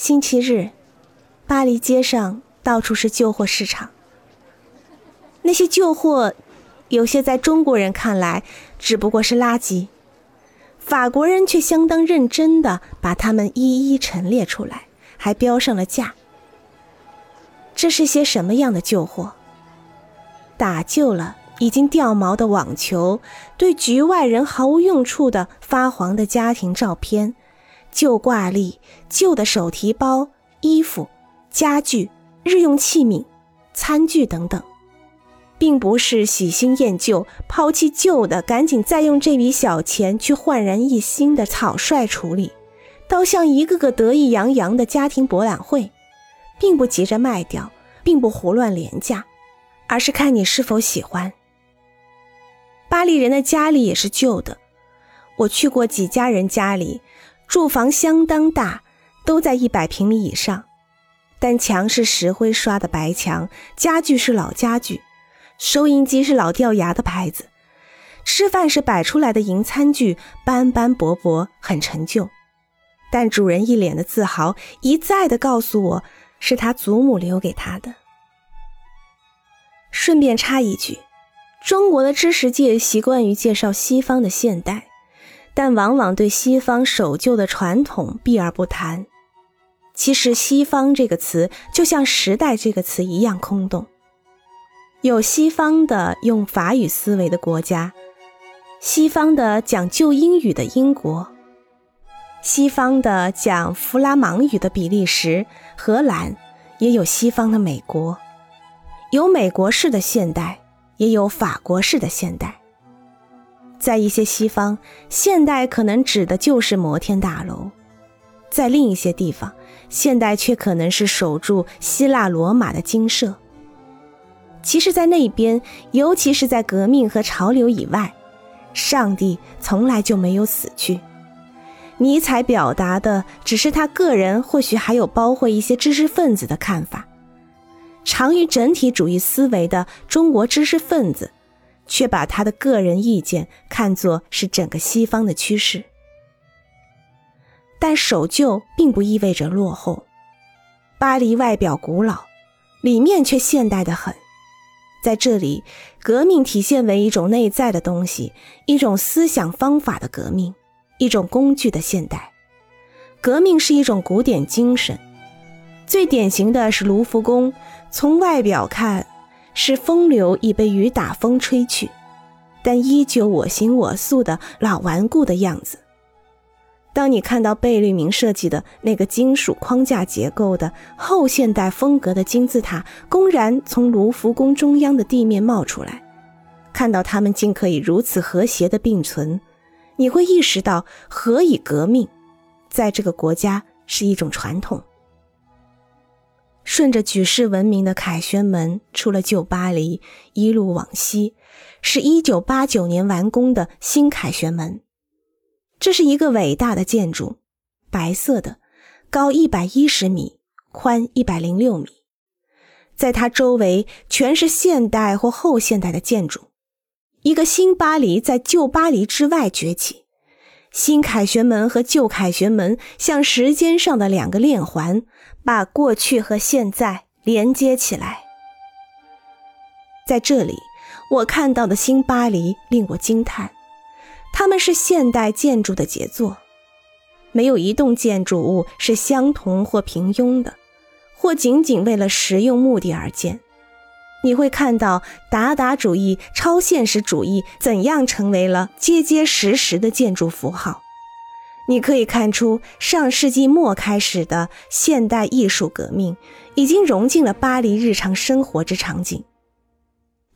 星期日，巴黎街上到处是旧货市场。那些旧货，有些在中国人看来只不过是垃圾，法国人却相当认真的把它们一一陈列出来，还标上了价。这是些什么样的旧货？打旧了、已经掉毛的网球，对局外人毫无用处的发黄的家庭照片，旧挂历、旧的手提包、衣服、家具、日用器皿、餐具等等。并不是喜新厌旧，抛弃旧的，赶紧再用这笔小钱去焕然一新的草率处理，倒像一个个得意洋洋的家庭博览会，并不急着卖掉，并不胡乱廉价，而是看你是否喜欢。巴黎人的家里也是旧的，我去过几家人家里，住房相当大，都在一百平米以上，但墙是石灰刷的白墙，家具是老家具。收音机是老掉牙的牌子，吃饭是摆出来的银餐具，斑斑驳驳，很陈旧。但主人一脸的自豪，一再的告诉我是他祖母留给他的。顺便插一句，中国的知识界习惯于介绍西方的现代，但往往对西方守旧的传统避而不谈。其实“西方”这个词就像“时代”这个词一样空洞。有西方的用法语思维的国家，西方的讲旧英语的英国，西方的讲弗拉芒语的比利时、荷兰，也有西方的美国，有美国式的现代，也有法国式的现代。在一些西方，现代可能指的就是摩天大楼；在另一些地方，现代却可能是守住希腊罗马的精舍。其实，在那边，尤其是在革命和潮流以外，上帝从来就没有死去。尼采表达的只是他个人，或许还有包括一些知识分子的看法。长于整体主义思维的中国知识分子，却把他的个人意见看作是整个西方的趋势。但守旧并不意味着落后。巴黎外表古老，里面却现代的很。在这里，革命体现为一种内在的东西，一种思想方法的革命，一种工具的现代。革命是一种古典精神，最典型的是卢浮宫。从外表看，是风流已被雨打风吹去，但依旧我行我素的老顽固的样子。当你看到贝聿铭设计的那个金属框架结构的后现代风格的金字塔公然从卢浮宫中央的地面冒出来，看到它们竟可以如此和谐的并存，你会意识到何以革命在这个国家是一种传统。顺着举世闻名的凯旋门出了旧巴黎，一路往西，是一九八九年完工的新凯旋门。这是一个伟大的建筑，白色的，高一百一十米，宽一百零六米。在它周围全是现代或后现代的建筑，一个新巴黎在旧巴黎之外崛起。新凯旋门和旧凯旋门像时间上的两个链环，把过去和现在连接起来。在这里，我看到的新巴黎令我惊叹。它们是现代建筑的杰作，没有一栋建筑物是相同或平庸的，或仅仅为了实用目的而建。你会看到达达主义、超现实主义怎样成为了结结实实的建筑符号。你可以看出，上世纪末开始的现代艺术革命已经融进了巴黎日常生活之场景。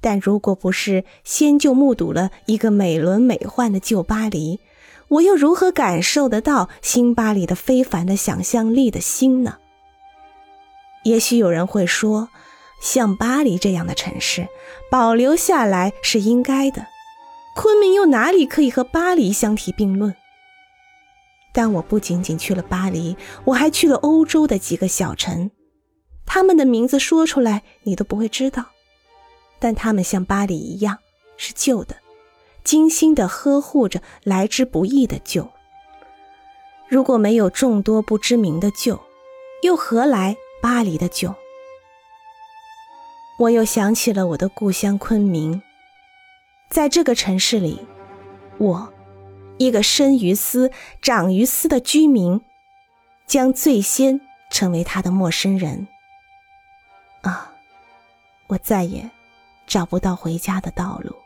但如果不是先就目睹了一个美轮美奂的旧巴黎，我又如何感受得到新巴黎的非凡的想象力的心呢？也许有人会说，像巴黎这样的城市保留下来是应该的，昆明又哪里可以和巴黎相提并论？但我不仅仅去了巴黎，我还去了欧洲的几个小城，他们的名字说出来你都不会知道。但他们像巴黎一样是旧的，精心的呵护着来之不易的旧。如果没有众多不知名的旧，又何来巴黎的旧？我又想起了我的故乡昆明，在这个城市里，我，一个生于斯、长于斯的居民，将最先成为他的陌生人。啊，我再也找不到回家的道路。